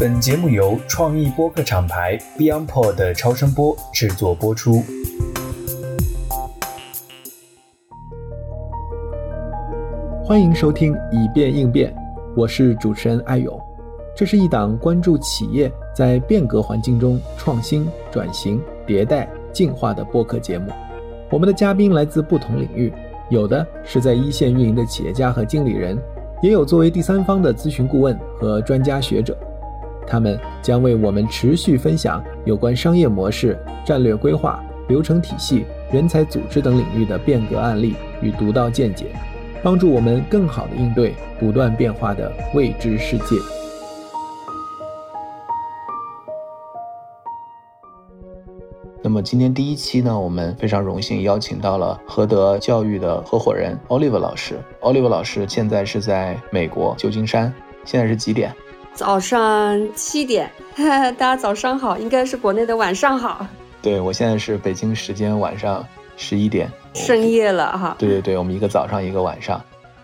本节目由创意播客厂牌 BeyondPod 的超声波制作播出。欢迎收听《以变应变》，我是主持人艾勇。这是一档关注企业在变革环境中创新、转型、迭代、进化的播客节目。我们的嘉宾来自不同领域，有的是在一线运营的企业家和经理人，也有作为第三方的咨询顾问和专家学者。他们将为我们持续分享有关商业模式、战略规划、流程体系、人才组织等领域的变革案例与独到见解，帮助我们更好地应对不断变化的未知世界。那么今天第一期呢，我们非常荣幸邀请到了和德教育的合伙人 Oliver 老师。Oliver 老师现在是在美国旧金山，现在是几点？早上七点，大家早上好，应该是国内的晚上好。对我现在是北京时间晚上十一点，深夜了哈。对对对，我们一个早上一个晚上。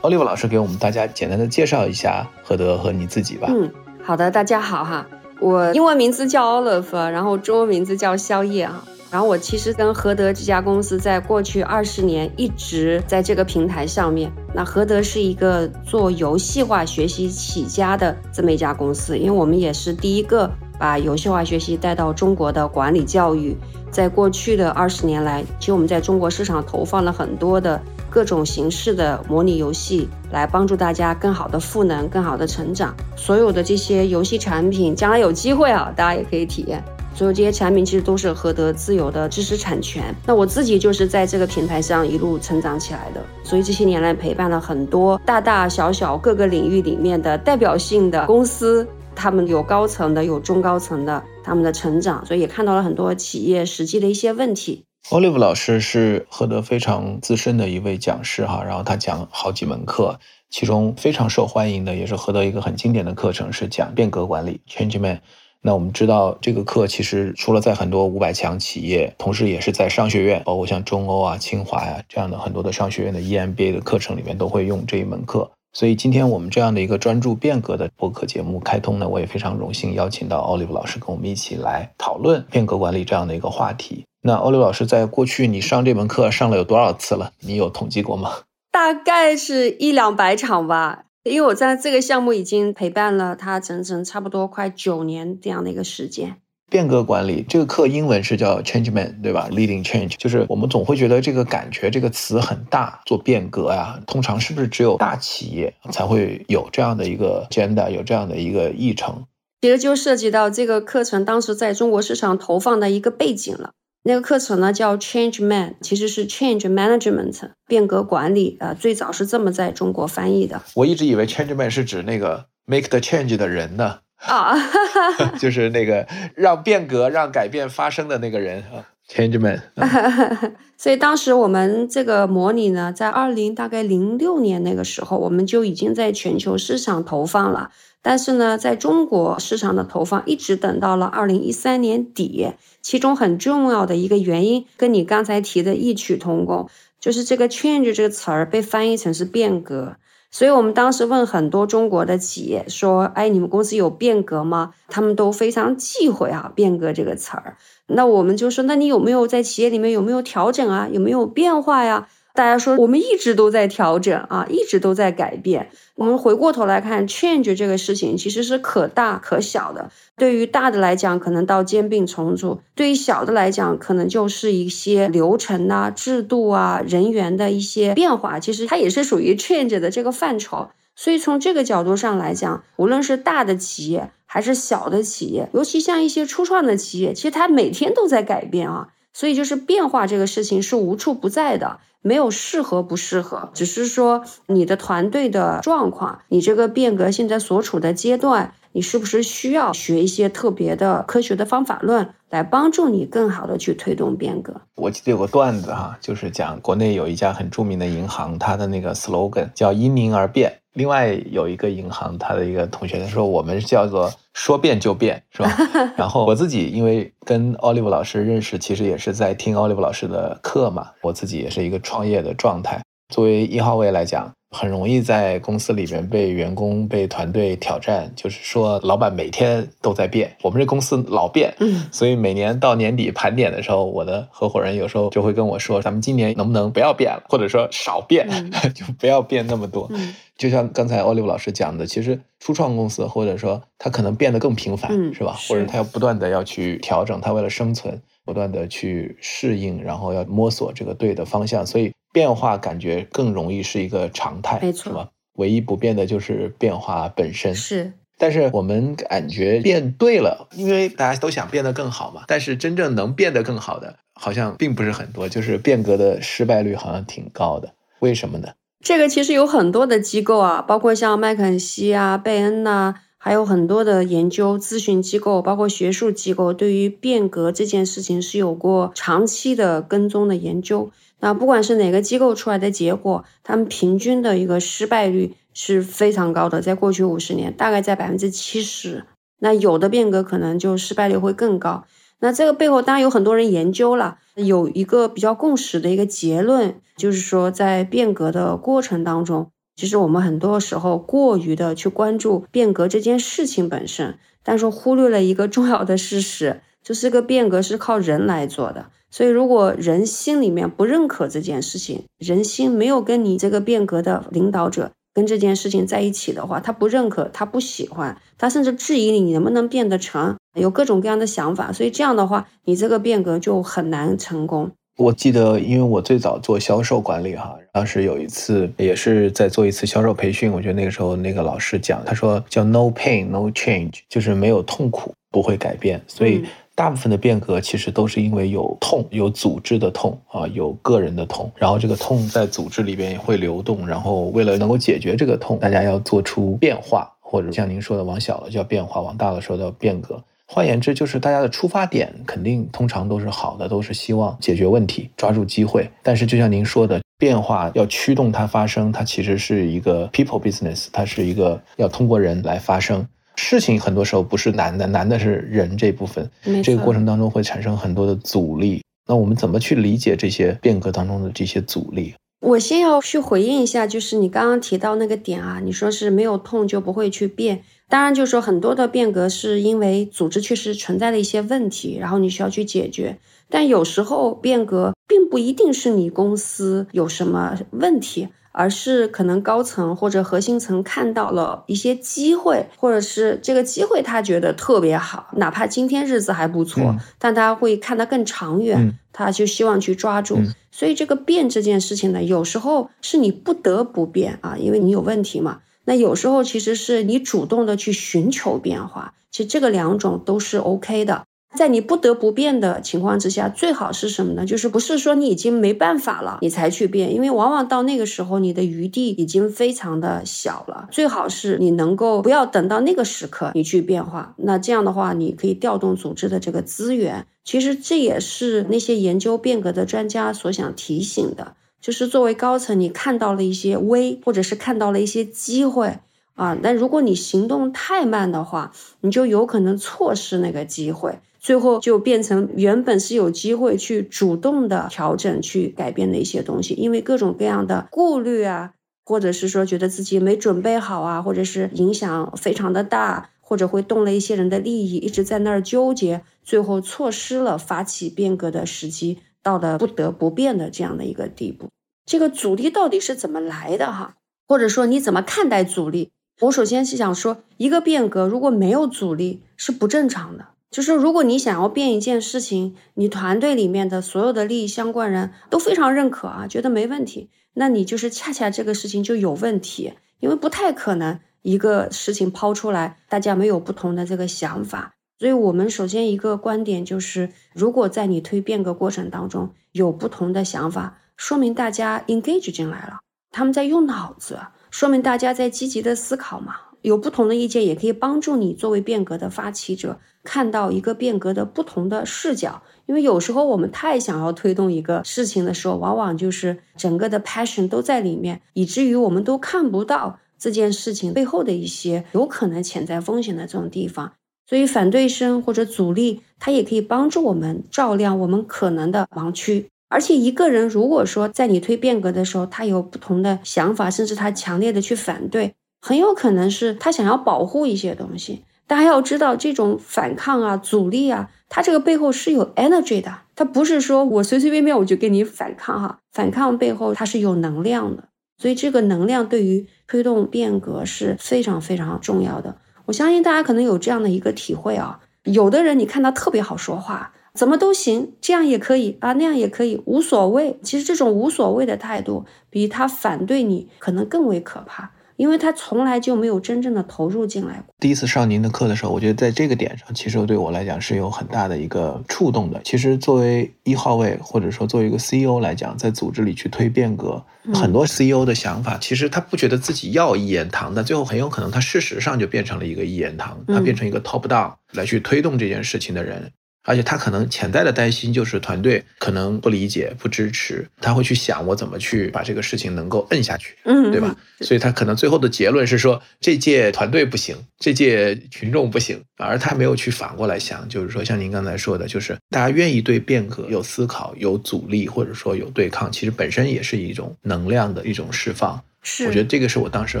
Oliver 老师给我们大家简单的介绍一下何德和你自己吧。嗯，好的，大家好哈。我英文名字叫 Oliver，然后中文名字叫宵夜啊。然后我其实跟和德这家公司在过去二十年一直在这个平台上面。那和德是一个做游戏化学习起家的这么一家公司，因为我们也是第一个把游戏化学习带到中国的管理教育。在过去的二十年来，其实我们在中国市场投放了很多的。各种形式的模拟游戏来帮助大家更好的赋能、更好的成长。所有的这些游戏产品，将来有机会啊，大家也可以体验。所有这些产品其实都是合德自有的知识产权。那我自己就是在这个平台上一路成长起来的，所以这些年来陪伴了很多大大小小各个领域里面的代表性的公司，他们有高层的，有中高层的，他们的成长，所以也看到了很多企业实际的一些问题。Olive 老师是何德非常资深的一位讲师哈，然后他讲好几门课，其中非常受欢迎的也是何德一个很经典的课程是讲变革管理 Change Man。那我们知道这个课其实除了在很多五百强企业，同时也是在商学院，包括像中欧啊、清华呀这样的很多的商学院的 EMBA 的课程里面都会用这一门课。所以今天我们这样的一个专注变革的播客节目开通呢，我也非常荣幸邀请到 Olive 老师跟我们一起来讨论变革管理这样的一个话题。那欧刘老师，在过去你上这门课上了有多少次了？你有统计过吗？大概是一两百场吧，因为我在这个项目已经陪伴了他整整差不多快九年这样的一个时间。变革管理这个课英文是叫 Change Man，对吧？Leading Change，就是我们总会觉得这个感觉这个词很大，做变革呀，通常是不是只有大企业才会有这样的一个 agenda，有这样的一个议程？其实就涉及到这个课程当时在中国市场投放的一个背景了。那个课程呢叫 Change Man，其实是 Change Management 变革管理啊，最早是这么在中国翻译的。我一直以为 Change Man 是指那个 Make the Change 的人呢，啊，就是那个让变革、让改变发生的那个人啊，Change Man。所以当时我们这个模拟呢，在二零大概零六年那个时候，我们就已经在全球市场投放了。但是呢，在中国市场的投放一直等到了二零一三年底，其中很重要的一个原因跟你刚才提的异曲同工，就是这个 change 这个词儿被翻译成是变革。所以我们当时问很多中国的企业说：“哎，你们公司有变革吗？”他们都非常忌讳啊“变革”这个词儿。那我们就说：“那你有没有在企业里面有没有调整啊？有没有变化呀？”大家说，我们一直都在调整啊，一直都在改变。我们回过头来看，change 这个事情其实是可大可小的。对于大的来讲，可能到兼并重组；对于小的来讲，可能就是一些流程啊、制度啊、人员的一些变化。其实它也是属于 change 的这个范畴。所以从这个角度上来讲，无论是大的企业还是小的企业，尤其像一些初创的企业，其实它每天都在改变啊。所以就是变化这个事情是无处不在的。没有适合不适合，只是说你的团队的状况，你这个变革现在所处的阶段，你是不是需要学一些特别的科学的方法论来帮助你更好的去推动变革？我记得有个段子哈，就是讲国内有一家很著名的银行，它的那个 slogan 叫因您而变。另外有一个银行，他的一个同学他说，我们叫做说变就变，是吧？然后我自己因为跟 Olive 老师认识，其实也是在听 Olive 老师的课嘛。我自己也是一个创业的状态，作为一号位来讲。很容易在公司里面被员工、被团队挑战，就是说老板每天都在变，我们这公司老变，嗯，所以每年到年底盘点的时候，我的合伙人有时候就会跟我说，咱们今年能不能不要变了，或者说少变，就不要变那么多。就像刚才奥利弗老师讲的，其实初创公司或者说他可能变得更频繁，是吧？或者他要不断的要去调整，他为了生存，不断的去适应，然后要摸索这个对的方向，所以。变化感觉更容易是一个常态，没错，是吧？唯一不变的就是变化本身。是，但是我们感觉变对了，因为大家都想变得更好嘛。但是真正能变得更好的，好像并不是很多，就是变革的失败率好像挺高的。为什么呢？这个其实有很多的机构啊，包括像麦肯锡啊、贝恩呐，还有很多的研究咨询机构，包括学术机构，对于变革这件事情是有过长期的跟踪的研究。那不管是哪个机构出来的结果，他们平均的一个失败率是非常高的，在过去五十年大概在百分之七十。那有的变革可能就失败率会更高。那这个背后当然有很多人研究了，有一个比较共识的一个结论，就是说在变革的过程当中，其实我们很多时候过于的去关注变革这件事情本身，但是忽略了一个重要的事实，就是个变革是靠人来做的。所以，如果人心里面不认可这件事情，人心没有跟你这个变革的领导者跟这件事情在一起的话，他不认可，他不喜欢，他甚至质疑你，你能不能变得成，有各种各样的想法。所以这样的话，你这个变革就很难成功。我记得，因为我最早做销售管理哈，当时有一次也是在做一次销售培训，我觉得那个时候那个老师讲，他说叫 “no pain no change”，就是没有痛苦不会改变，所以。大部分的变革其实都是因为有痛，有组织的痛啊，有个人的痛，然后这个痛在组织里边也会流动，然后为了能够解决这个痛，大家要做出变化，或者像您说的，往小了叫变化，往大了说叫变革。换言之，就是大家的出发点肯定通常都是好的，都是希望解决问题，抓住机会。但是就像您说的，变化要驱动它发生，它其实是一个 people business，它是一个要通过人来发生。事情很多时候不是难的，难的是人这部分。这个过程当中会产生很多的阻力。那我们怎么去理解这些变革当中的这些阻力？我先要去回应一下，就是你刚刚提到那个点啊，你说是没有痛就不会去变。当然，就是说很多的变革是因为组织确实存在了一些问题，然后你需要去解决。但有时候变革并不一定是你公司有什么问题。而是可能高层或者核心层看到了一些机会，或者是这个机会他觉得特别好，哪怕今天日子还不错，但他会看得更长远，他就希望去抓住。所以这个变这件事情呢，有时候是你不得不变啊，因为你有问题嘛。那有时候其实是你主动的去寻求变化，其实这个两种都是 OK 的。在你不得不变的情况之下，最好是什么呢？就是不是说你已经没办法了，你才去变，因为往往到那个时候，你的余地已经非常的小了。最好是你能够不要等到那个时刻你去变化，那这样的话，你可以调动组织的这个资源。其实这也是那些研究变革的专家所想提醒的，就是作为高层，你看到了一些危，或者是看到了一些机会啊，但如果你行动太慢的话，你就有可能错失那个机会。最后就变成原本是有机会去主动的调整、去改变的一些东西，因为各种各样的顾虑啊，或者是说觉得自己没准备好啊，或者是影响非常的大，或者会动了一些人的利益，一直在那儿纠结，最后错失了发起变革的时机，到了不得不变的这样的一个地步。这个阻力到底是怎么来的哈？或者说你怎么看待阻力？我首先是想说，一个变革如果没有阻力是不正常的。就是如果你想要变一件事情，你团队里面的所有的利益相关人都非常认可啊，觉得没问题，那你就是恰恰这个事情就有问题，因为不太可能一个事情抛出来，大家没有不同的这个想法。所以我们首先一个观点就是，如果在你推变革过程当中有不同的想法，说明大家 engage 进来了，他们在用脑子，说明大家在积极的思考嘛。有不同的意见，也可以帮助你作为变革的发起者看到一个变革的不同的视角。因为有时候我们太想要推动一个事情的时候，往往就是整个的 passion 都在里面，以至于我们都看不到这件事情背后的一些有可能潜在风险的这种地方。所以反对声或者阻力，它也可以帮助我们照亮我们可能的盲区。而且一个人如果说在你推变革的时候，他有不同的想法，甚至他强烈的去反对，很有可能是他想要保护一些东西。大家要知道，这种反抗啊、阻力啊，它这个背后是有 energy 的，它不是说我随随便便我就给你反抗哈。反抗背后它是有能量的，所以这个能量对于推动变革是非常非常重要的。我相信大家可能有这样的一个体会啊，有的人你看他特别好说话。怎么都行，这样也可以啊，那样也可以，无所谓。其实这种无所谓的态度，比他反对你可能更为可怕，因为他从来就没有真正的投入进来过。第一次上您的课的时候，我觉得在这个点上，其实对我来讲是有很大的一个触动的。其实作为一号位，或者说作为一个 CEO 来讲，在组织里去推变革，很多 CEO 的想法，其实他不觉得自己要一言堂，但最后很有可能他事实上就变成了一个一言堂，他变成一个 top down 来去推动这件事情的人。而且他可能潜在的担心就是团队可能不理解、不支持，他会去想我怎么去把这个事情能够摁下去，嗯，对吧？所以他可能最后的结论是说这届团队不行，这届群众不行，而他没有去反过来想，就是说像您刚才说的，就是大家愿意对变革有思考、有阻力，或者说有对抗，其实本身也是一种能量的一种释放。是，我觉得这个是我当时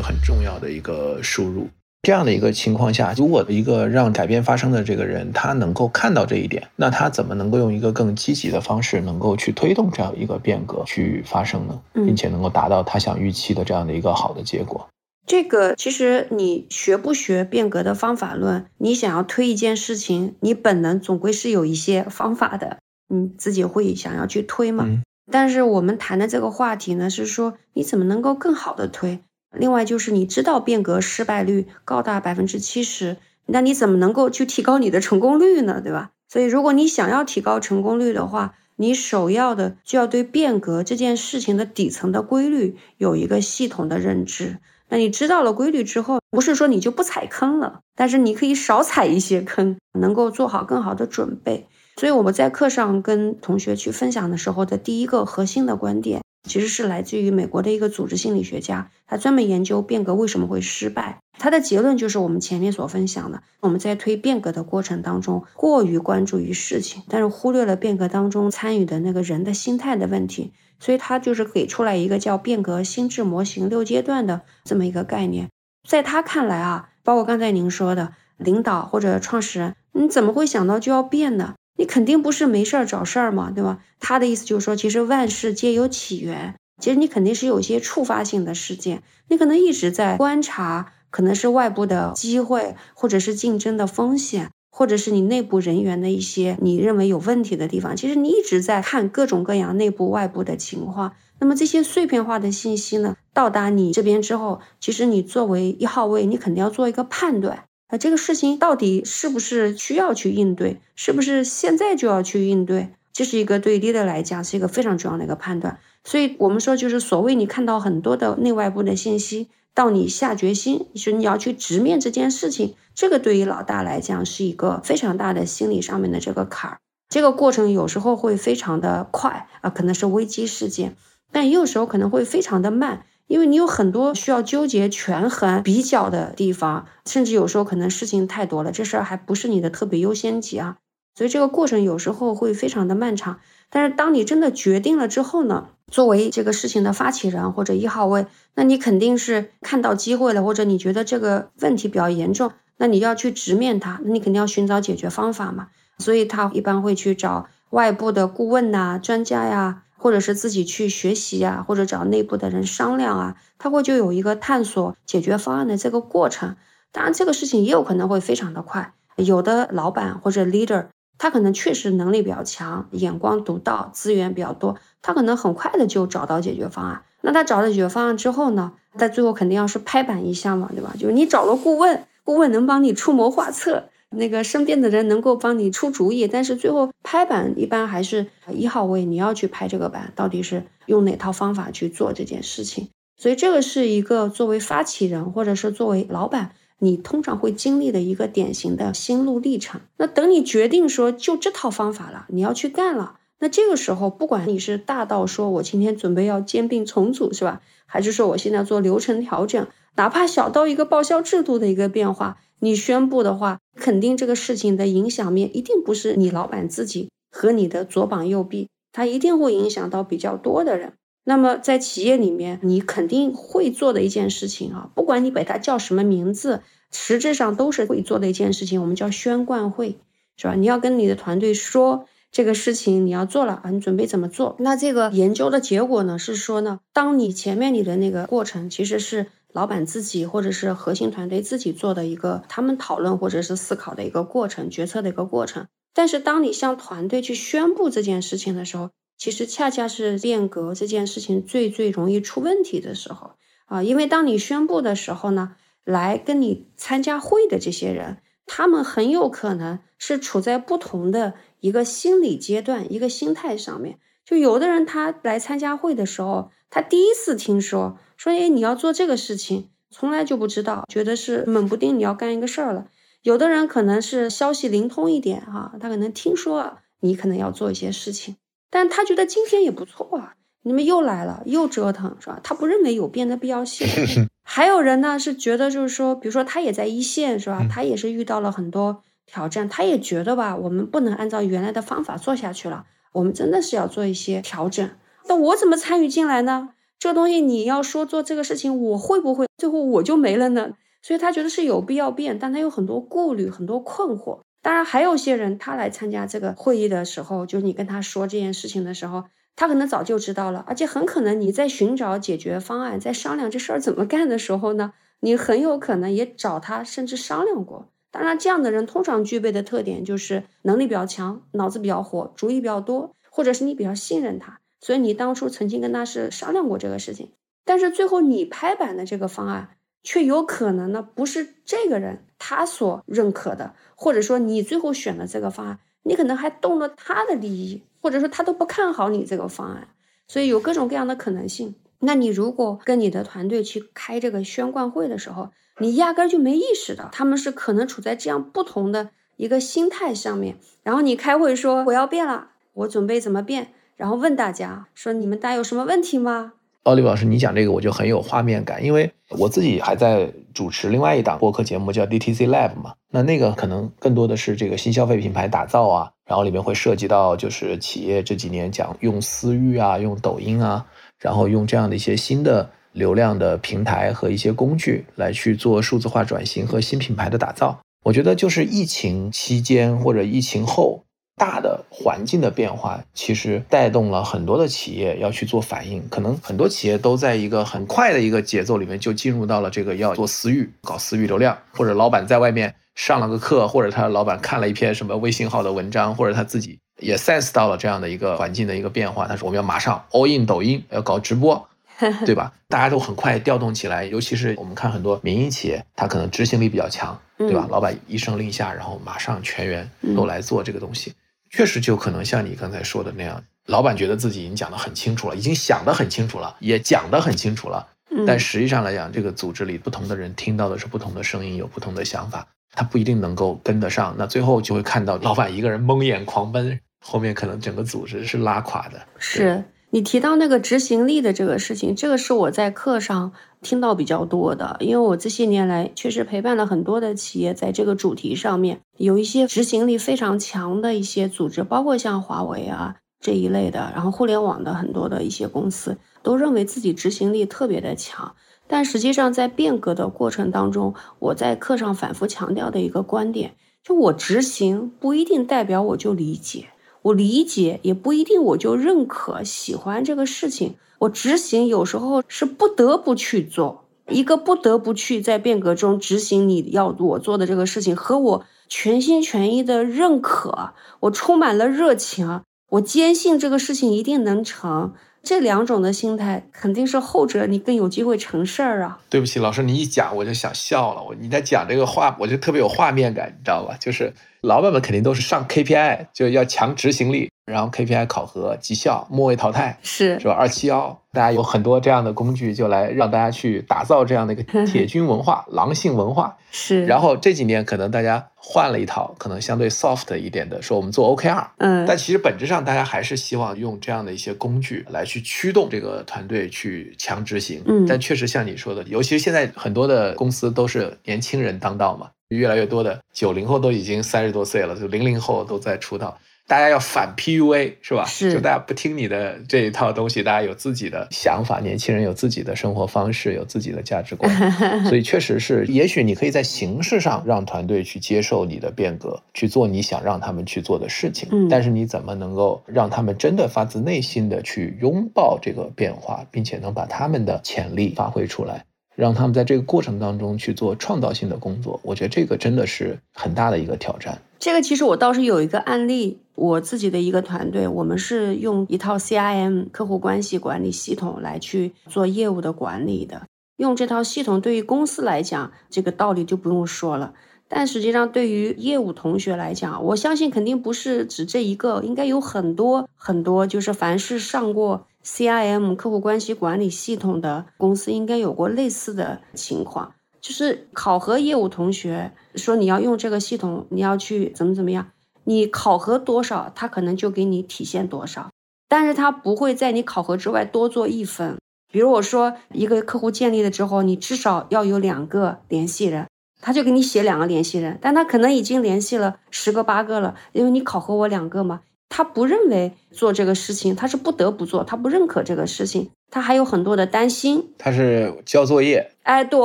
很重要的一个输入。这样的一个情况下，如果一个让改变发生的这个人，他能够看到这一点，那他怎么能够用一个更积极的方式，能够去推动这样一个变革去发生呢？并且能够达到他想预期的这样的一个好的结果。这个其实你学不学变革的方法论，你想要推一件事情，你本能总归是有一些方法的，你自己会想要去推嘛。但是我们谈的这个话题呢，是说你怎么能够更好的推。另外就是你知道变革失败率高达百分之七十，那你怎么能够去提高你的成功率呢？对吧？所以如果你想要提高成功率的话，你首要的就要对变革这件事情的底层的规律有一个系统的认知。那你知道了规律之后，不是说你就不踩坑了，但是你可以少踩一些坑，能够做好更好的准备。所以我们在课上跟同学去分享的时候的第一个核心的观点。其实是来自于美国的一个组织心理学家，他专门研究变革为什么会失败。他的结论就是我们前面所分享的：我们在推变革的过程当中，过于关注于事情，但是忽略了变革当中参与的那个人的心态的问题。所以他就是给出来一个叫变革心智模型六阶段的这么一个概念。在他看来啊，包括刚才您说的领导或者创始人，你怎么会想到就要变呢？你肯定不是没事儿找事儿嘛，对吧？他的意思就是说，其实万事皆有起源，其实你肯定是有一些触发性的事件，你可能一直在观察，可能是外部的机会，或者是竞争的风险，或者是你内部人员的一些你认为有问题的地方。其实你一直在看各种各样内部、外部的情况。那么这些碎片化的信息呢，到达你这边之后，其实你作为一号位，你肯定要做一个判断。啊，这个事情到底是不是需要去应对？是不是现在就要去应对？这是一个对 leader 来讲是一个非常重要的一个判断。所以，我们说就是所谓你看到很多的内外部的信息，到你下决心，就是你要去直面这件事情，这个对于老大来讲是一个非常大的心理上面的这个坎儿。这个过程有时候会非常的快啊，可能是危机事件，但也有时候可能会非常的慢。因为你有很多需要纠结、权衡、比较的地方，甚至有时候可能事情太多了，这事儿还不是你的特别优先级啊，所以这个过程有时候会非常的漫长。但是当你真的决定了之后呢，作为这个事情的发起人或者一号位，那你肯定是看到机会了，或者你觉得这个问题比较严重，那你要去直面它，那你肯定要寻找解决方法嘛。所以他一般会去找外部的顾问呐、专家呀。或者是自己去学习啊，或者找内部的人商量啊，他会就有一个探索解决方案的这个过程。当然，这个事情也有可能会非常的快。有的老板或者 leader，他可能确实能力比较强，眼光独到，资源比较多，他可能很快的就找到解决方案。那他找到解决方案之后呢，在最后肯定要是拍板一下嘛，对吧？就是你找了顾问，顾问能帮你出谋划策。那个身边的人能够帮你出主意，但是最后拍板一般还是一号位，你要去拍这个板，到底是用哪套方法去做这件事情？所以这个是一个作为发起人或者是作为老板，你通常会经历的一个典型的心路历程。那等你决定说就这套方法了，你要去干了，那这个时候不管你是大到说我今天准备要兼并重组是吧，还是说我现在做流程调整，哪怕小到一个报销制度的一个变化。你宣布的话，肯定这个事情的影响面一定不是你老板自己和你的左膀右臂，它一定会影响到比较多的人。那么在企业里面，你肯定会做的一件事情啊，不管你把它叫什么名字，实质上都是会做的一件事情，我们叫宣贯会，是吧？你要跟你的团队说这个事情你要做了啊，你准备怎么做？那这个研究的结果呢，是说呢，当你前面你的那个过程其实是老板自己或者是核心团队自己做的一个他们讨论或者是思考的一个过程，决策的一个过程。但是当你向团队去宣布这件事情的时候，其实恰恰是变革这件事情最最容易出问题的时候啊，因为当你宣布的时候呢，来跟你参加会的这些人，他们很有可能是处在不同的一个心理阶段、一个心态上面。就有的人他来参加会的时候，他第一次听说说，哎，你要做这个事情，从来就不知道，觉得是猛不丁你要干一个事儿了。有的人可能是消息灵通一点哈，他可能听说你可能要做一些事情。但他觉得今天也不错啊，你们又来了，又折腾，是吧？他不认为有变的必要性。还有人呢，是觉得就是说，比如说他也在一线，是吧？他也是遇到了很多挑战，他也觉得吧，我们不能按照原来的方法做下去了，我们真的是要做一些调整。那我怎么参与进来呢？这东西你要说做这个事情，我会不会最后我就没了呢？所以他觉得是有必要变，但他有很多顾虑，很多困惑。当然，还有些人，他来参加这个会议的时候，就是你跟他说这件事情的时候，他可能早就知道了，而且很可能你在寻找解决方案，在商量这事儿怎么干的时候呢，你很有可能也找他，甚至商量过。当然，这样的人通常具备的特点就是能力比较强，脑子比较活，主意比较多，或者是你比较信任他，所以你当初曾经跟他是商量过这个事情，但是最后你拍板的这个方案。却有可能呢，不是这个人他所认可的，或者说你最后选的这个方案，你可能还动了他的利益，或者说他都不看好你这个方案，所以有各种各样的可能性。那你如果跟你的团队去开这个宣贯会的时候，你压根就没意识到他们是可能处在这样不同的一个心态上面，然后你开会说我要变了，我准备怎么变，然后问大家说你们大家有什么问题吗？奥利老师，你讲这个我就很有画面感，因为我自己还在主持另外一档播客节目，叫 DTC Lab 嘛。那那个可能更多的是这个新消费品牌打造啊，然后里面会涉及到就是企业这几年讲用私域啊，用抖音啊，然后用这样的一些新的流量的平台和一些工具来去做数字化转型和新品牌的打造。我觉得就是疫情期间或者疫情后。大的环境的变化，其实带动了很多的企业要去做反应。可能很多企业都在一个很快的一个节奏里面，就进入到了这个要做私域、搞私域流量，或者老板在外面上了个课，或者他老板看了一篇什么微信号的文章，或者他自己也 sense 到了这样的一个环境的一个变化。他说：“我们要马上 all in 抖音，要搞直播，对吧？”大家都很快调动起来，尤其是我们看很多民营企业，它可能执行力比较强，对吧？老板一声令下，然后马上全员都来做这个东西。确实就可能像你刚才说的那样，老板觉得自己已经讲得很清楚了，已经想得很清楚了，也讲得很清楚了。但实际上来讲，这个组织里不同的人听到的是不同的声音，有不同的想法，他不一定能够跟得上。那最后就会看到老板一个人蒙眼狂奔，后面可能整个组织是拉垮的。是。你提到那个执行力的这个事情，这个是我在课上听到比较多的，因为我这些年来确实陪伴了很多的企业，在这个主题上面有一些执行力非常强的一些组织，包括像华为啊这一类的，然后互联网的很多的一些公司都认为自己执行力特别的强，但实际上在变革的过程当中，我在课上反复强调的一个观点，就我执行不一定代表我就理解。我理解也不一定，我就认可喜欢这个事情。我执行有时候是不得不去做，一个不得不去在变革中执行你要我做的这个事情，和我全心全意的认可，我充满了热情，我坚信这个事情一定能成。这两种的心态，肯定是后者你更有机会成事儿啊。对不起，老师，你一讲我就想笑了。我你在讲这个话，我就特别有画面感，你知道吧？就是。老板们肯定都是上 KPI，就要强执行力，然后 KPI 考核绩效，末位淘汰，是是吧？二七幺，大家有很多这样的工具，就来让大家去打造这样的一个 铁军文化、狼性文化。是。然后这几年可能大家换了一套，可能相对 soft 一点的，说我们做 OKR。嗯。但其实本质上，大家还是希望用这样的一些工具来去驱动这个团队去强执行。嗯。但确实像你说的，尤其是现在很多的公司都是年轻人当道嘛。越来越多的九零后都已经三十多岁了，就零零后都在出道。大家要反 PUA 是吧？是，就大家不听你的这一套东西，大家有自己的想法，年轻人有自己的生活方式，有自己的价值观，所以确实是，也许你可以在形式上让团队去接受你的变革，去做你想让他们去做的事情。嗯，但是你怎么能够让他们真的发自内心的去拥抱这个变化，并且能把他们的潜力发挥出来？让他们在这个过程当中去做创造性的工作，我觉得这个真的是很大的一个挑战。这个其实我倒是有一个案例，我自己的一个团队，我们是用一套 CIM 客户关系管理系统来去做业务的管理的。用这套系统对于公司来讲，这个道理就不用说了。但实际上，对于业务同学来讲，我相信肯定不是指这一个，应该有很多很多，就是凡是上过。CIM 客户关系管理系统的公司应该有过类似的情况，就是考核业务同学说你要用这个系统，你要去怎么怎么样，你考核多少，他可能就给你体现多少，但是他不会在你考核之外多做一分。比如我说一个客户建立了之后，你至少要有两个联系人，他就给你写两个联系人，但他可能已经联系了十个八个了，因为你考核我两个嘛。他不认为做这个事情，他是不得不做，他不认可这个事情，他还有很多的担心。他是交作业，哎，对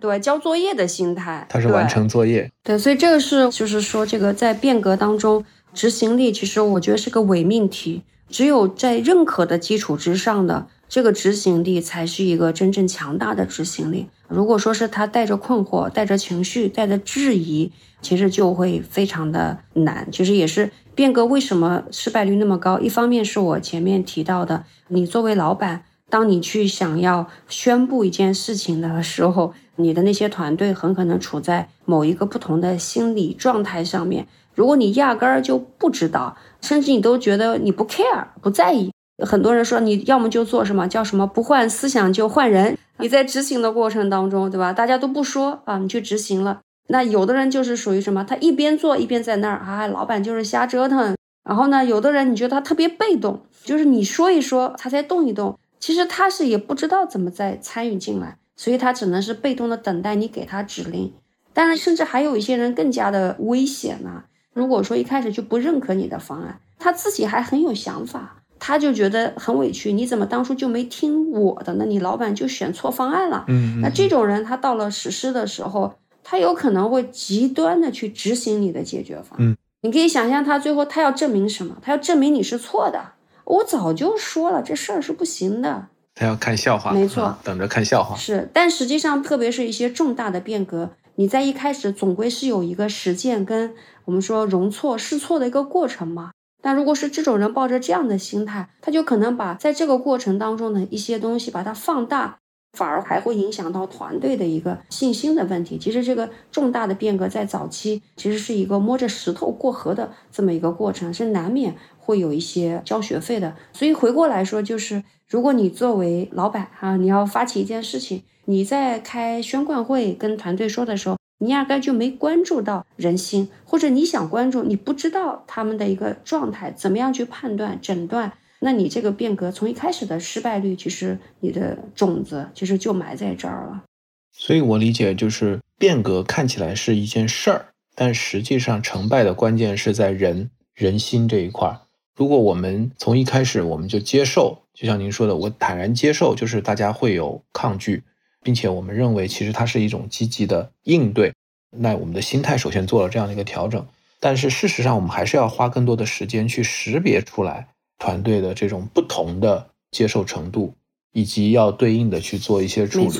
对，交作业的心态，他是完成作业，对，所以这个是就是说，这个在变革当中，执行力其实我觉得是个伪命题，只有在认可的基础之上的这个执行力，才是一个真正强大的执行力。如果说是他带着困惑、带着情绪、带着质疑，其实就会非常的难，其实也是。变革为什么失败率那么高？一方面是我前面提到的，你作为老板，当你去想要宣布一件事情的时候，你的那些团队很可能处在某一个不同的心理状态上面。如果你压根儿就不知道，甚至你都觉得你不 care 不在意，很多人说你要么就做什么叫什么不换思想就换人。你在执行的过程当中，对吧？大家都不说啊，你去执行了。那有的人就是属于什么？他一边做一边在那儿啊，老板就是瞎折腾。然后呢，有的人你觉得他特别被动，就是你说一说他才动一动，其实他是也不知道怎么再参与进来，所以他只能是被动的等待你给他指令。当然，甚至还有一些人更加的危险呢。如果说一开始就不认可你的方案，他自己还很有想法，他就觉得很委屈。你怎么当初就没听我的呢？你老板就选错方案了。嗯，那这种人他到了实施的时候。他有可能会极端的去执行你的解决方案，你可以想象他最后他要证明什么？他要证明你是错的。我早就说了，这事儿是不行的。他要看笑话，没错，等着看笑话。是，但实际上，特别是一些重大的变革，你在一开始总归是有一个实践跟我们说容错试错的一个过程嘛。但如果是这种人抱着这样的心态，他就可能把在这个过程当中的一些东西把它放大。反而还会影响到团队的一个信心的问题。其实这个重大的变革在早期其实是一个摸着石头过河的这么一个过程，是难免会有一些交学费的。所以回过来说，就是如果你作为老板啊，你要发起一件事情，你在开宣贯会跟团队说的时候，你压根就没关注到人心，或者你想关注，你不知道他们的一个状态，怎么样去判断诊断。那你这个变革从一开始的失败率，其实你的种子其实就埋在这儿了。所以我理解就是变革看起来是一件事儿，但实际上成败的关键是在人人心这一块儿。如果我们从一开始我们就接受，就像您说的，我坦然接受，就是大家会有抗拒，并且我们认为其实它是一种积极的应对，那我们的心态首先做了这样的一个调整。但是事实上，我们还是要花更多的时间去识别出来。团队的这种不同的接受程度，以及要对应的去做一些处理，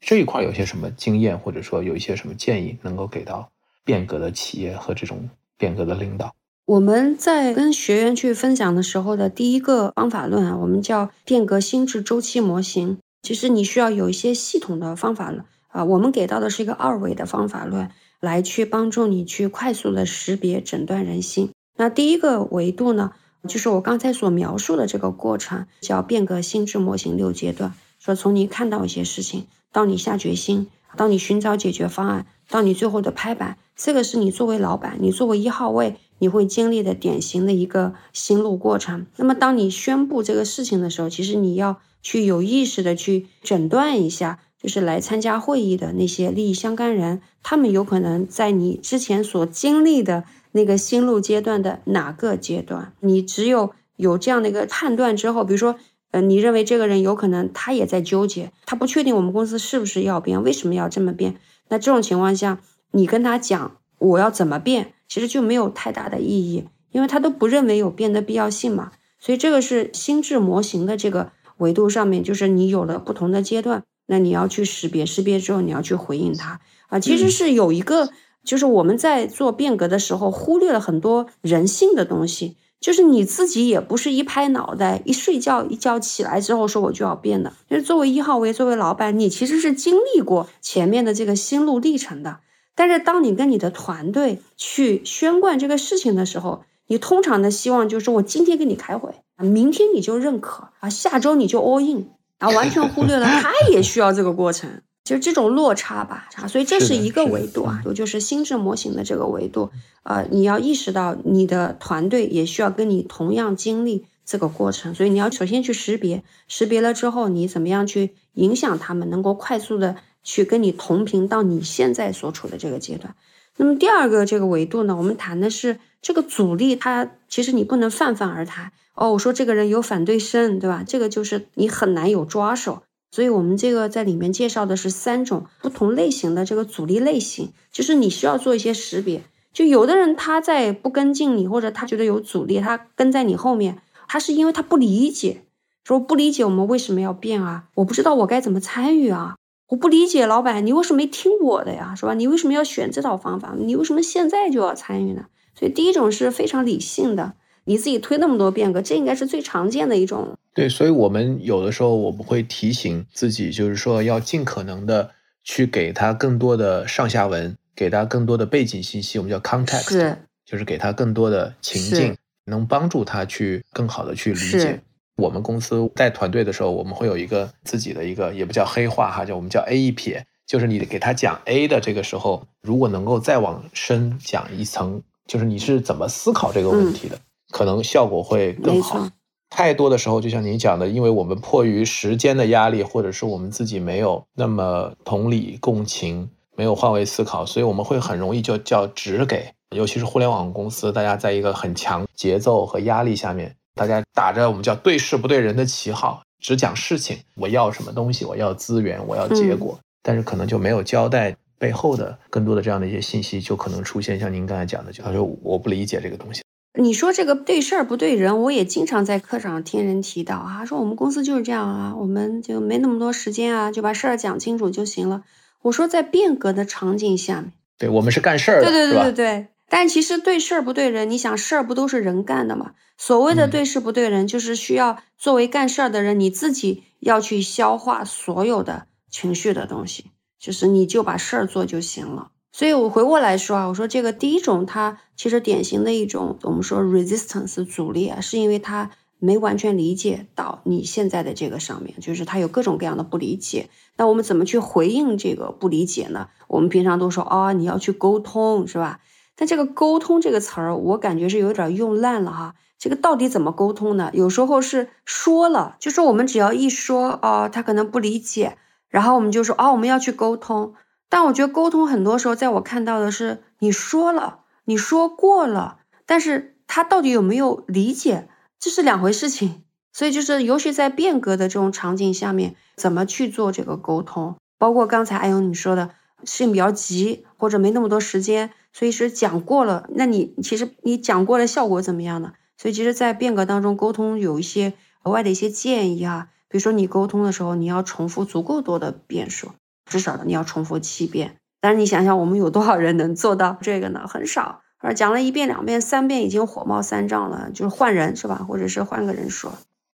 这一块有些什么经验，或者说有一些什么建议，能够给到变革的企业和这种变革的领导？我们在跟学员去分享的时候的第一个方法论啊，我们叫变革心智周期模型。其实你需要有一些系统的方法论啊，我们给到的是一个二维的方法论，来去帮助你去快速的识别诊断人性。那第一个维度呢？就是我刚才所描述的这个过程，叫变革心智模型六阶段。说从你看到一些事情，到你下决心，到你寻找解决方案，到你最后的拍板，这个是你作为老板，你作为一号位，你会经历的典型的一个心路过程。那么，当你宣布这个事情的时候，其实你要去有意识的去诊断一下，就是来参加会议的那些利益相干人，他们有可能在你之前所经历的。那个心路阶段的哪个阶段。你只有有这样的一个判断之后，比如说，呃，你认为这个人有可能他也在纠结，他不确定我们公司是不是要变，为什么要这么变？那这种情况下，你跟他讲我要怎么变，其实就没有太大的意义，因为他都不认为有变的必要性嘛。所以这个是心智模型的这个维度上面，就是你有了不同的阶段，那你要去识别，识别之后你要去回应他啊。其实是有一个，就是我们在做变革的时候忽略了很多人性的东西，就是你自己也不是一拍脑袋，一睡觉一觉起来之后说我就要变的。就是作为一号位，作为老板，你其实是经历过前面的这个心路历程的。但是当你跟你的团队去宣贯这个事情的时候，你通常的希望就是我今天跟你开会啊，明天你就认可啊，下周你就 all in 啊，完全忽略了他也需要这个过程，就这种落差吧啊，所以这是一个维度啊，我就是心智模型的这个维度，呃，你要意识到你的团队也需要跟你同样经历这个过程，所以你要首先去识别，识别了之后你怎么样去影响他们，能够快速的去跟你同频到你现在所处的这个阶段。那么第二个这个维度呢，我们谈的是这个阻力，它其实你不能泛泛而谈哦。我说这个人有反对声，对吧？这个就是你很难有抓手。所以我们这个在里面介绍的是三种不同类型的这个阻力类型，就是你需要做一些识别。就有的人他在不跟进你，或者他觉得有阻力，他跟在你后面，他是因为他不理解，说不理解我们为什么要变啊？我不知道我该怎么参与啊？我不理解老板，你为什么没听我的呀？是吧？你为什么要选这套方法？你为什么现在就要参与呢？所以第一种是非常理性的，你自己推那么多变革，这应该是最常见的一种。对，所以我们有的时候我们会提醒自己，就是说要尽可能的去给他更多的上下文，给他更多的背景信息，我们叫 context，是，就是给他更多的情境，能帮助他去更好的去理解。我们公司带团队的时候，我们会有一个自己的一个，也不叫黑话哈，叫我们叫 A 一撇，就是你给他讲 A 的这个时候，如果能够再往深讲一层，就是你是怎么思考这个问题的，可能效果会更好。太多的时候，就像您讲的，因为我们迫于时间的压力，或者是我们自己没有那么同理共情，没有换位思考，所以我们会很容易就叫只给，尤其是互联网公司，大家在一个很强节奏和压力下面。大家打着我们叫对事不对人的旗号，只讲事情，我要什么东西，我要资源，我要结果，但是可能就没有交代背后的更多的这样的一些信息，就可能出现像您刚才讲的，就他说我不理解这个东西。你说这个对事儿不对人，我也经常在课上听人提到啊，说我们公司就是这样啊，我们就没那么多时间啊，就把事儿讲清楚就行了。我说在变革的场景下面，对我们是干事儿的，对对对对对。但其实对事儿不对人，你想事儿不都是人干的吗？所谓的对事不对人，就是需要作为干事儿的人，你自己要去消化所有的情绪的东西，就是你就把事儿做就行了。所以我回过来说啊，我说这个第一种，它其实典型的一种，我们说 resistance 阻力啊，是因为他没完全理解到你现在的这个上面，就是他有各种各样的不理解。那我们怎么去回应这个不理解呢？我们平常都说啊，你要去沟通，是吧？但这个沟通这个词儿，我感觉是有点用烂了哈。这个到底怎么沟通呢？有时候是说了，就是我们只要一说哦，他可能不理解，然后我们就说哦，我们要去沟通。但我觉得沟通很多时候，在我看到的是你说了，你说过了，但是他到底有没有理解，这是两回事情。所以就是，尤其在变革的这种场景下面，怎么去做这个沟通？包括刚才艾勇你说的，事情比较急，或者没那么多时间。所以是讲过了，那你其实你讲过了效果怎么样呢？所以其实，在变革当中沟通有一些额外的一些建议啊，比如说你沟通的时候，你要重复足够多的遍数，至少你要重复七遍。但是你想想，我们有多少人能做到这个呢？很少。而讲了一遍、两遍、三遍，已经火冒三丈了，就是换人是吧？或者是换个人说。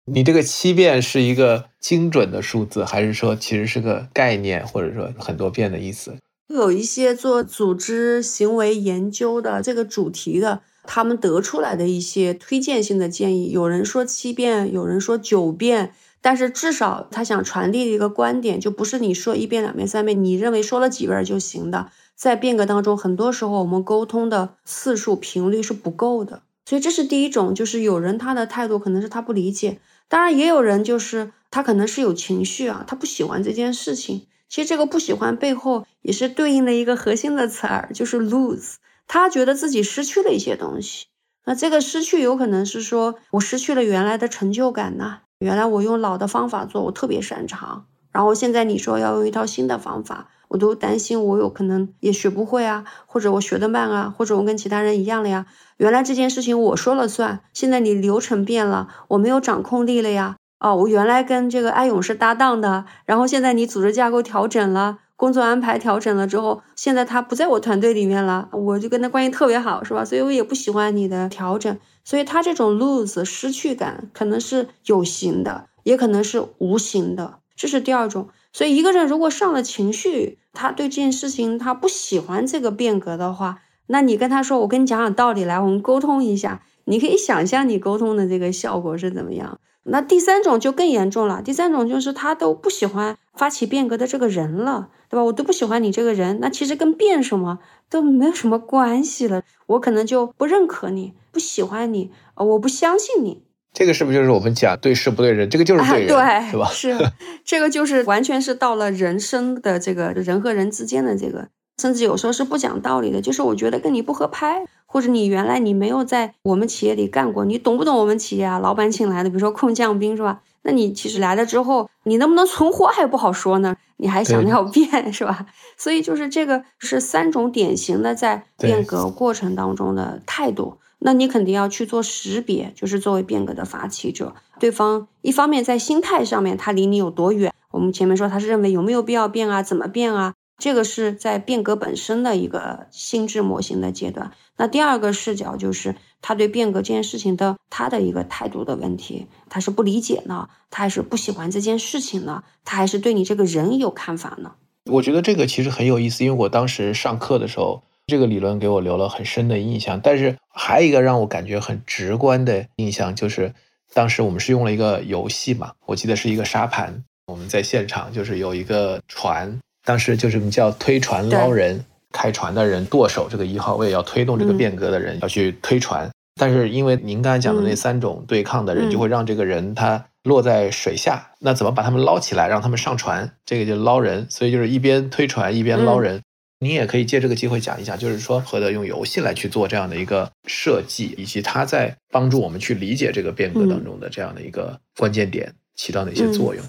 你这个七遍是一个精准的数字，还是说其实是个概念，或者说很多遍的意思？有一些做组织行为研究的这个主题的，他们得出来的一些推荐性的建议，有人说七遍，有人说九遍，但是至少他想传递的一个观点，就不是你说一遍、两遍、三遍，你认为说了几遍就行的。在变革当中，很多时候我们沟通的次数频率是不够的，所以这是第一种，就是有人他的态度可能是他不理解，当然也有人就是他可能是有情绪啊，他不喜欢这件事情。其实这个不喜欢背后也是对应的一个核心的词儿，就是 lose。他觉得自己失去了一些东西。那这个失去有可能是说我失去了原来的成就感呐，原来我用老的方法做，我特别擅长，然后现在你说要用一套新的方法。我都担心，我有可能也学不会啊，或者我学得慢啊，或者我跟其他人一样了呀。原来这件事情我说了算，现在你流程变了，我没有掌控力了呀。哦，我原来跟这个艾勇是搭档的，然后现在你组织架构调整了，工作安排调整了之后，现在他不在我团队里面了，我就跟他关系特别好，是吧？所以我也不喜欢你的调整，所以他这种 lose 失去感可能是有形的，也可能是无形的，这是第二种。所以一个人如果上了情绪，他对这件事情他不喜欢这个变革的话，那你跟他说，我跟你讲讲道理来，我们沟通一下，你可以想象你沟通的这个效果是怎么样。那第三种就更严重了，第三种就是他都不喜欢发起变革的这个人了，对吧？我都不喜欢你这个人，那其实跟变什么都没有什么关系了，我可能就不认可你，不喜欢你，呃，我不相信你。这个是不是就是我们讲对事不对人？这个就是对人，是吧？是，这个就是完全是到了人生的这个人和人之间的这个，甚至有时候是不讲道理的。就是我觉得跟你不合拍，或者你原来你没有在我们企业里干过，你懂不懂我们企业啊？老板请来的，比如说空降兵是吧？那你其实来了之后，你能不能存活还不好说呢？你还想要变 是吧？所以就是这个是三种典型的在变革过程当中的态度。那你肯定要去做识别，就是作为变革的发起者，对方一方面在心态上面他离你有多远？我们前面说他是认为有没有必要变啊，怎么变啊？这个是在变革本身的一个心智模型的阶段。那第二个视角就是他对变革这件事情的他的一个态度的问题，他是不理解呢，他还是不喜欢这件事情呢，他还是对你这个人有看法呢？我觉得这个其实很有意思，因为我当时上课的时候。这个理论给我留了很深的印象，但是还有一个让我感觉很直观的印象，就是当时我们是用了一个游戏嘛，我记得是一个沙盘，我们在现场就是有一个船，当时就是叫推船捞人，开船的人舵手这个一号位要推动这个变革的人要去推船，但是因为您刚才讲的那三种对抗的人，就会让这个人他落在水下，那怎么把他们捞起来，让他们上船，这个就捞人，所以就是一边推船一边捞人。你也可以借这个机会讲一讲，就是说何德用游戏来去做这样的一个设计，以及它在帮助我们去理解这个变革当中的这样的一个关键点起到哪些作用。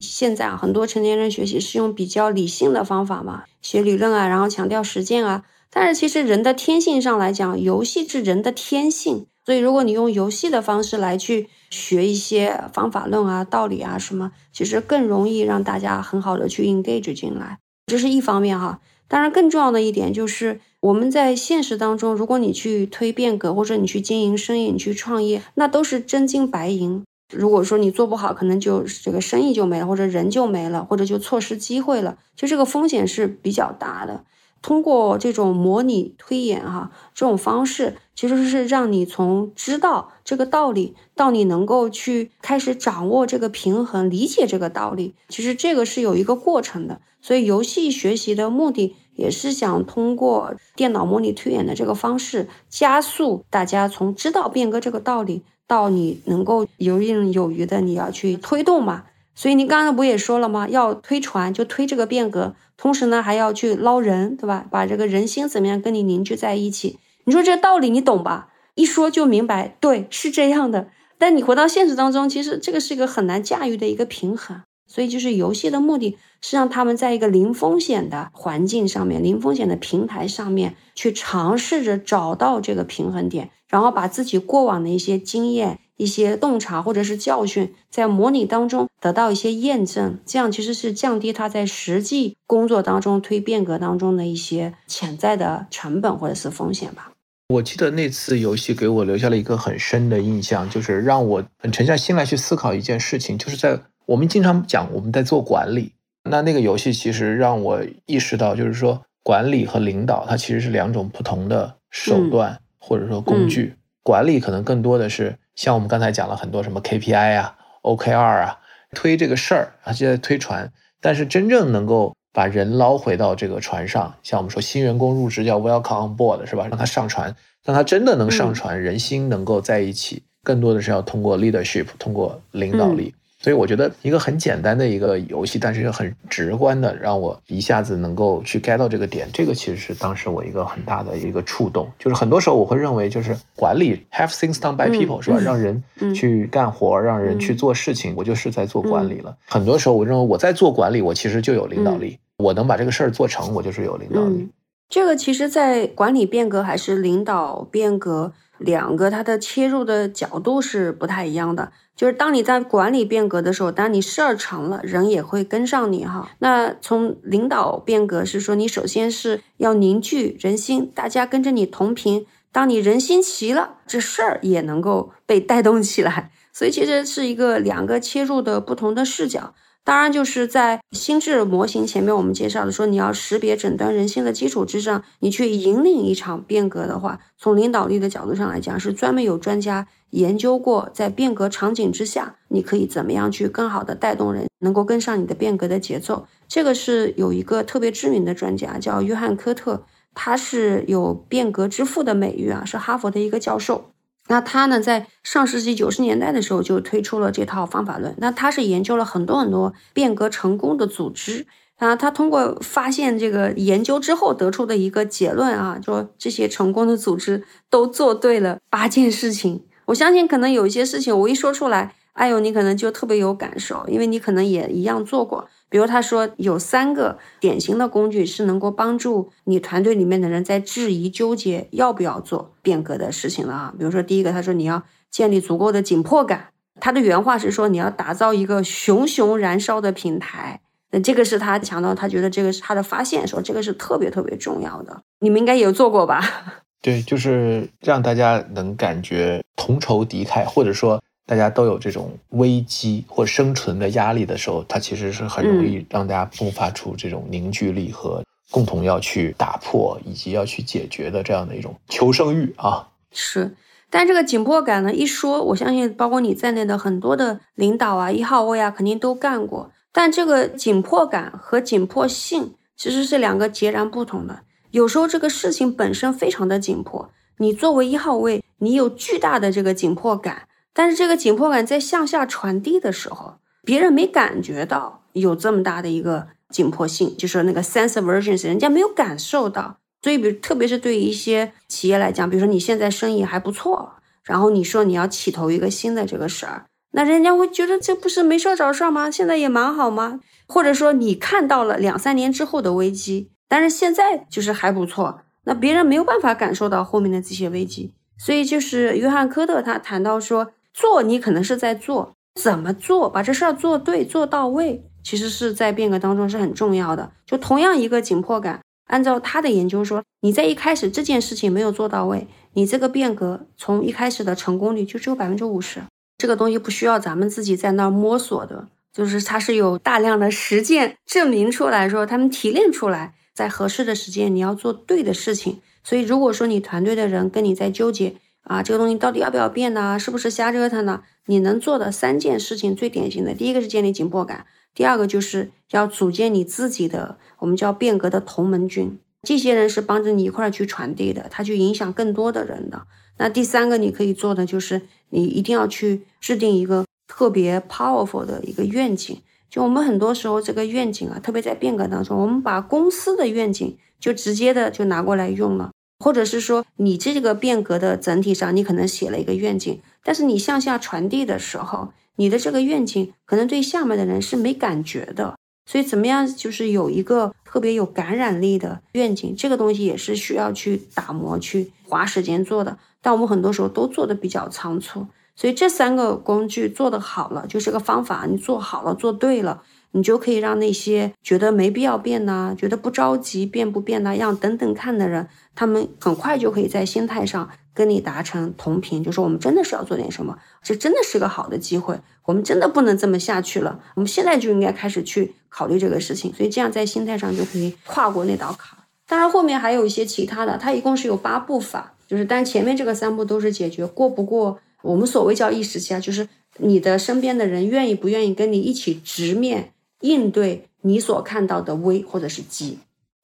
现在啊，很多成年人学习是用比较理性的方法嘛，学理论啊，然后强调实践啊。但是其实人的天性上来讲，游戏是人的天性，所以如果你用游戏的方式来去学一些方法论啊、道理啊什么，其实更容易让大家很好的去 engage 进来。这是一方面哈。当然，更重要的一点就是，我们在现实当中，如果你去推变革，或者你去经营生意，你去创业，那都是真金白银。如果说你做不好，可能就这个生意就没了，或者人就没了，或者就错失机会了，就这个风险是比较大的。通过这种模拟推演，哈，这种方式其实是让你从知道这个道理，到你能够去开始掌握这个平衡，理解这个道理，其实这个是有一个过程的。所以，游戏学习的目的也是想通过电脑模拟推演的这个方式，加速大家从知道变革这个道理，到你能够游刃有余的你要去推动嘛。所以您刚刚不也说了吗？要推船就推这个变革，同时呢还要去捞人，对吧？把这个人心怎么样跟你凝聚在一起？你说这道理你懂吧？一说就明白，对，是这样的。但你回到现实当中，其实这个是一个很难驾驭的一个平衡。所以就是游戏的目的是让他们在一个零风险的环境上面、零风险的平台上面去尝试着找到这个平衡点，然后把自己过往的一些经验。一些洞察或者是教训，在模拟当中得到一些验证，这样其实是降低他在实际工作当中推变革当中的一些潜在的成本或者是风险吧。我记得那次游戏给我留下了一个很深的印象，就是让我很沉下心来去思考一件事情，就是在我们经常讲我们在做管理，那那个游戏其实让我意识到，就是说管理和领导它其实是两种不同的手段或者说工具，管理可能更多的是。像我们刚才讲了很多什么 KPI 啊、OKR 啊，推这个事儿啊，就在推船。但是真正能够把人捞回到这个船上，像我们说新员工入职叫 Welcome on board 是吧？让他上船，让他真的能上船，人心能够在一起，更多的是要通过 leadership，通过领导力。所以我觉得一个很简单的一个游戏，但是很直观的让我一下子能够去 get 到这个点，这个其实是当时我一个很大的一个触动。就是很多时候我会认为，就是管理 have things done by people 是吧？让人去干活，让人去做事情，我就是在做管理了。很多时候我认为我在做管理，我其实就有领导力，我能把这个事儿做成，我就是有领导力。这个其实，在管理变革还是领导变革，两个它的切入的角度是不太一样的。就是当你在管理变革的时候，当你事儿成了，人也会跟上你哈。那从领导变革是说，你首先是要凝聚人心，大家跟着你同频。当你人心齐了，这事儿也能够被带动起来。所以其实是一个两个切入的不同的视角。当然，就是在心智模型前面我们介绍的说，你要识别诊断人性的基础之上，你去引领一场变革的话，从领导力的角度上来讲，是专门有专家研究过，在变革场景之下，你可以怎么样去更好的带动人，能够跟上你的变革的节奏。这个是有一个特别知名的专家叫约翰科特，他是有变革之父的美誉啊，是哈佛的一个教授。那他呢，在上世纪九十年代的时候就推出了这套方法论。那他是研究了很多很多变革成功的组织啊，他通过发现这个研究之后得出的一个结论啊，说这些成功的组织都做对了八件事情。我相信可能有一些事情我一说出来，哎呦，你可能就特别有感受，因为你可能也一样做过。比如他说有三个典型的工具是能够帮助你团队里面的人在质疑纠结要不要做变革的事情了啊。比如说第一个，他说你要建立足够的紧迫感。他的原话是说你要打造一个熊熊燃烧的平台。那这个是他强调，他觉得这个是他的发现，说这个是特别特别重要的。你们应该也有做过吧？对，就是让大家能感觉同仇敌忾，或者说。大家都有这种危机或生存的压力的时候，它其实是很容易让大家迸发出这种凝聚力和共同要去打破以及要去解决的这样的一种求生欲啊。是，但这个紧迫感呢，一说，我相信包括你在内的很多的领导啊、一号位啊，肯定都干过。但这个紧迫感和紧迫性其实是两个截然不同的。有时候这个事情本身非常的紧迫，你作为一号位，你有巨大的这个紧迫感。但是这个紧迫感在向下传递的时候，别人没感觉到有这么大的一个紧迫性，就是那个 sense of urgency，人家没有感受到。所以，比如特别是对于一些企业来讲，比如说你现在生意还不错，然后你说你要起头一个新的这个事儿，那人家会觉得这不是没事找事吗？现在也蛮好吗？或者说你看到了两三年之后的危机，但是现在就是还不错，那别人没有办法感受到后面的这些危机。所以，就是约翰科特他谈到说。做你可能是在做，怎么做把这事儿做对做到位，其实是在变革当中是很重要的。就同样一个紧迫感，按照他的研究说，你在一开始这件事情没有做到位，你这个变革从一开始的成功率就只有百分之五十。这个东西不需要咱们自己在那儿摸索的，就是它是有大量的实践证明出来说，他们提炼出来，在合适的时间你要做对的事情。所以如果说你团队的人跟你在纠结。啊，这个东西到底要不要变呢？是不是瞎折腾呢？你能做的三件事情最典型的，第一个是建立紧迫感，第二个就是要组建你自己的，我们叫变革的同盟军，这些人是帮着你一块儿去传递的，他去影响更多的人的。那第三个你可以做的就是你一定要去制定一个特别 powerful 的一个愿景。就我们很多时候这个愿景啊，特别在变革当中，我们把公司的愿景就直接的就拿过来用了。或者是说，你这个变革的整体上，你可能写了一个愿景，但是你向下传递的时候，你的这个愿景可能对下面的人是没感觉的。所以，怎么样就是有一个特别有感染力的愿景，这个东西也是需要去打磨、去花时间做的。但我们很多时候都做的比较仓促，所以这三个工具做得好了，就是个方法，你做好了、做对了。你就可以让那些觉得没必要变呐，觉得不着急变不变呐，让等等看的人，他们很快就可以在心态上跟你达成同频，就说我们真的是要做点什么，这真的是个好的机会，我们真的不能这么下去了，我们现在就应该开始去考虑这个事情，所以这样在心态上就可以跨过那道坎。当然后面还有一些其他的，它一共是有八步法，就是但前面这个三步都是解决过不过我们所谓叫意识期啊，就是你的身边的人愿意不愿意跟你一起直面。应对你所看到的危或者是机，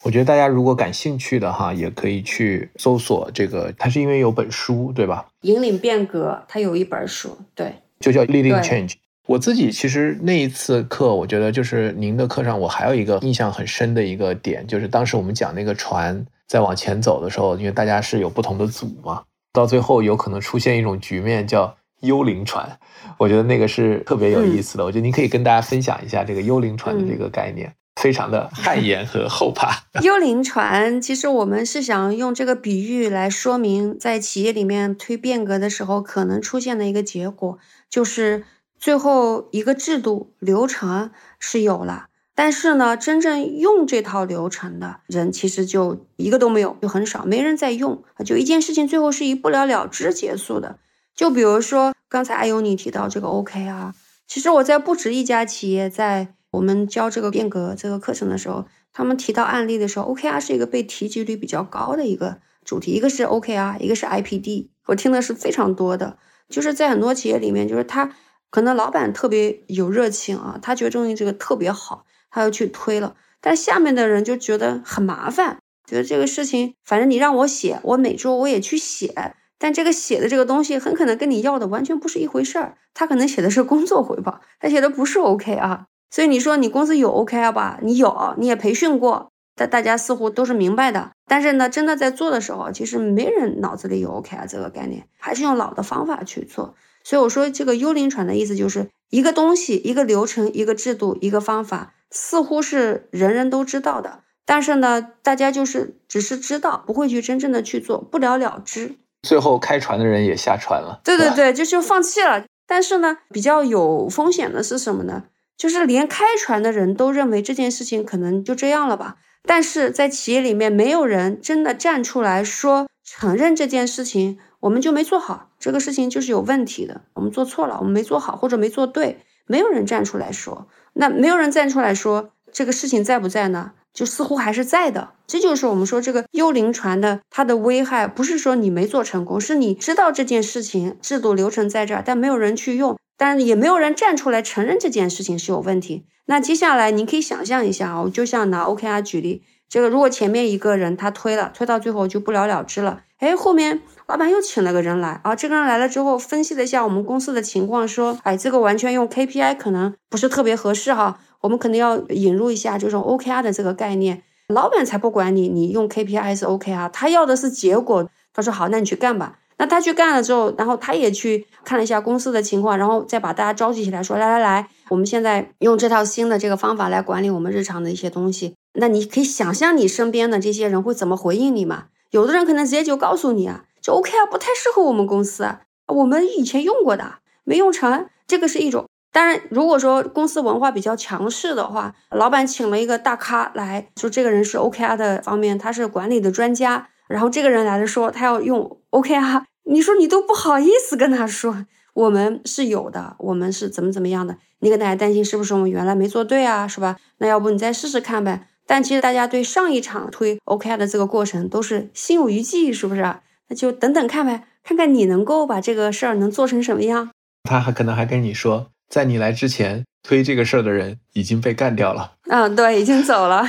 我觉得大家如果感兴趣的哈，也可以去搜索这个。它是因为有本书对吧？引领变革，它有一本书，对，就叫 Leading Change。我自己其实那一次课，我觉得就是您的课上，我还有一个印象很深的一个点，就是当时我们讲那个船在往前走的时候，因为大家是有不同的组嘛，到最后有可能出现一种局面叫幽灵船，我觉得那个是特别有意思的。我觉得您可以跟大家分享一下这个幽灵船的这个概念，非常的汗颜和后怕。幽灵船其实我们是想用这个比喻来说明，在企业里面推变革的时候可能出现的一个结果，就是。最后一个制度流程是有了，但是呢，真正用这套流程的人其实就一个都没有，就很少，没人在用。就一件事情最后是以不了了之结束的。就比如说刚才艾尤你提到这个 OKR，其实我在不止一家企业，在我们教这个变革这个课程的时候，他们提到案例的时候，OKR 是一个被提及率比较高的一个主题，一个是 OKR，一个是 IPD，我听的是非常多的。就是在很多企业里面，就是他。可能老板特别有热情啊，他觉得东西这个特别好，他要去推了。但下面的人就觉得很麻烦，觉得这个事情，反正你让我写，我每周我也去写，但这个写的这个东西很可能跟你要的完全不是一回事儿。他可能写的是工作回报，他写的不是 OK 啊。所以你说你公司有 OK 啊吧？你有，你也培训过，但大家似乎都是明白的。但是呢，真的在做的时候，其实没人脑子里有 OK 啊这个概念，还是用老的方法去做。所以我说，这个幽灵船的意思就是一个东西、一个流程、一个制度、一个方法，似乎是人人都知道的，但是呢，大家就是只是知道，不会去真正的去做，不了了之。最后开船的人也下船了。对对对，就就放弃了。但是呢，比较有风险的是什么呢？就是连开船的人都认为这件事情可能就这样了吧。但是在企业里面，没有人真的站出来说承认这件事情。我们就没做好这个事情，就是有问题的。我们做错了，我们没做好或者没做对，没有人站出来说。那没有人站出来说这个事情在不在呢？就似乎还是在的。这就是我们说这个幽灵船的它的危害，不是说你没做成功，是你知道这件事情制度流程在这儿，但没有人去用，但也没有人站出来承认这件事情是有问题。那接下来你可以想象一下啊，就像拿 OKR 举例，这个如果前面一个人他推了，推到最后就不了了之了，哎，后面。老板又请了个人来啊，这个人来了之后分析了一下我们公司的情况，说，哎，这个完全用 KPI 可能不是特别合适哈，我们可能要引入一下这种 OKR 的这个概念。老板才不管你，你用 KPI 是 OKR，他要的是结果。他说好，那你去干吧。那他去干了之后，然后他也去看了一下公司的情况，然后再把大家召集起来，说，来来来，我们现在用这套新的这个方法来管理我们日常的一些东西。那你可以想象你身边的这些人会怎么回应你嘛？有的人可能直接就告诉你啊。就 OK 啊，不太适合我们公司啊。我们以前用过的没用成，这个是一种。当然，如果说公司文化比较强势的话，老板请了一个大咖来说，这个人是 OKR 的方面，他是管理的专家。然后这个人来了说他要用 OKR，你说你都不好意思跟他说，我们是有的，我们是怎么怎么样的。你跟大家担心是不是我们原来没做对啊，是吧？那要不你再试试看呗。但其实大家对上一场推 OKR 的这个过程都是心有余悸，是不是？那就等等看呗，看看你能够把这个事儿能做成什么样。他还可能还跟你说，在你来之前推这个事儿的人已经被干掉了。嗯，对，已经走了。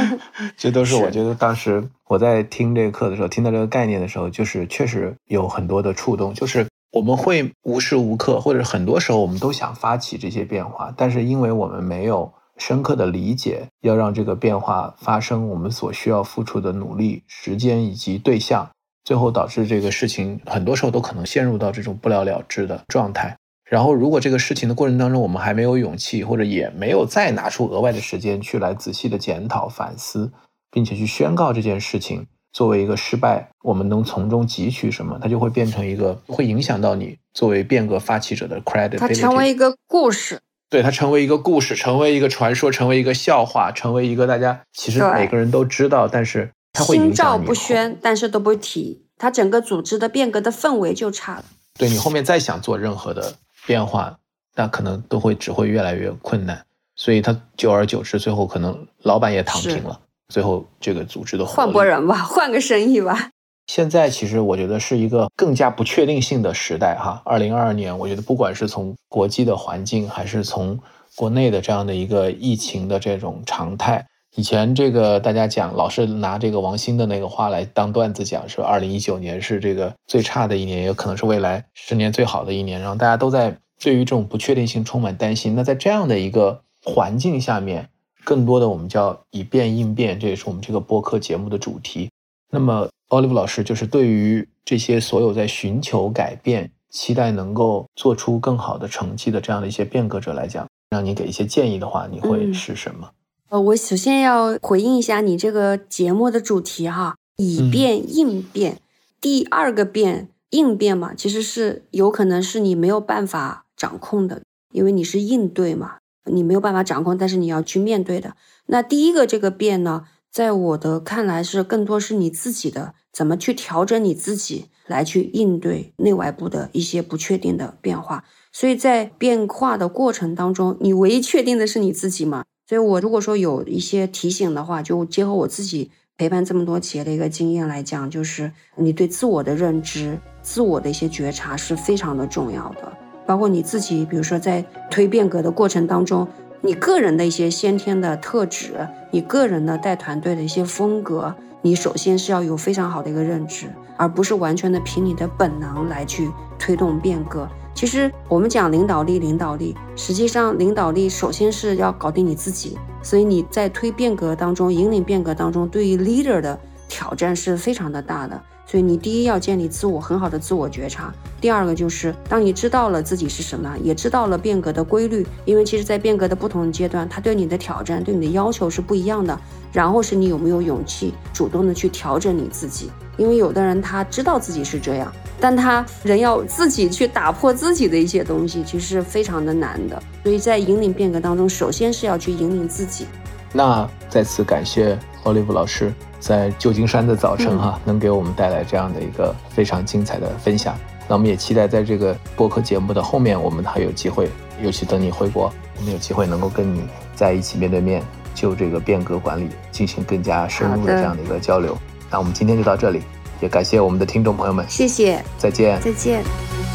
这都是我觉得当时我在听这个课的时候，听到这个概念的时候，就是确实有很多的触动。就是我们会无时无刻，或者很多时候，我们都想发起这些变化，但是因为我们没有深刻的理解，要让这个变化发生，我们所需要付出的努力、时间以及对象。最后导致这个事情很多时候都可能陷入到这种不了了之的状态。然后，如果这个事情的过程当中，我们还没有勇气，或者也没有再拿出额外的时间去来仔细的检讨反思，并且去宣告这件事情作为一个失败，我们能从中汲取什么？它就会变成一个会影响到你作为变革发起者的 credit。它成为一个故事，对，它成为一个故事，成为一个传说，成为一个笑话，成为一个大家其实每个人都知道，但是。心照不宣，但是都不提，它整个组织的变革的氛围就差了。对你后面再想做任何的变化，那可能都会只会越来越困难。所以他久而久之，最后可能老板也躺平了，最后这个组织的换波人吧，换个生意吧。现在其实我觉得是一个更加不确定性的时代哈。二零二二年，我觉得不管是从国际的环境，还是从国内的这样的一个疫情的这种常态。以前这个大家讲，老是拿这个王兴的那个话来当段子讲，说二零一九年是这个最差的一年，也有可能是未来十年最好的一年。然后大家都在对于这种不确定性充满担心。那在这样的一个环境下面，更多的我们叫以变应变，这也是我们这个播客节目的主题。那么，Olive 老师就是对于这些所有在寻求改变、期待能够做出更好的成绩的这样的一些变革者来讲，让你给一些建议的话，你会是什么？呃，我首先要回应一下你这个节目的主题哈，以变应变。第二个变应变嘛，其实是有可能是你没有办法掌控的，因为你是应对嘛，你没有办法掌控，但是你要去面对的。那第一个这个变呢？在我的看来，是更多是你自己的怎么去调整你自己，来去应对内外部的一些不确定的变化。所以在变化的过程当中，你唯一确定的是你自己嘛。所以我如果说有一些提醒的话，就结合我自己陪伴这么多企业的一个经验来讲，就是你对自我的认知、自我的一些觉察是非常的重要的。包括你自己，比如说在推变革的过程当中。你个人的一些先天的特质，你个人的带团队的一些风格，你首先是要有非常好的一个认知，而不是完全的凭你的本能来去推动变革。其实我们讲领导力，领导力，实际上领导力首先是要搞定你自己。所以你在推变革当中，引领变革当中，对于 leader 的挑战是非常的大的。所以你第一要建立自我很好的自我觉察，第二个就是当你知道了自己是什么，也知道了变革的规律，因为其实，在变革的不同的阶段，它对你的挑战、对你的要求是不一样的。然后是你有没有勇气主动的去调整你自己，因为有的人他知道自己是这样，但他人要自己去打破自己的一些东西，其实是非常的难的。所以在引领变革当中，首先是要去引领自己。那再次感谢 Olive 老师。在旧金山的早晨，哈，能给我们带来这样的一个非常精彩的分享。那我们也期待在这个播客节目的后面，我们还有机会，尤其等你回国，我们有机会能够跟你在一起面对面，就这个变革管理进行更加深入的这样的一个交流。那我们今天就到这里，也感谢我们的听众朋友们，谢谢，再见，再见。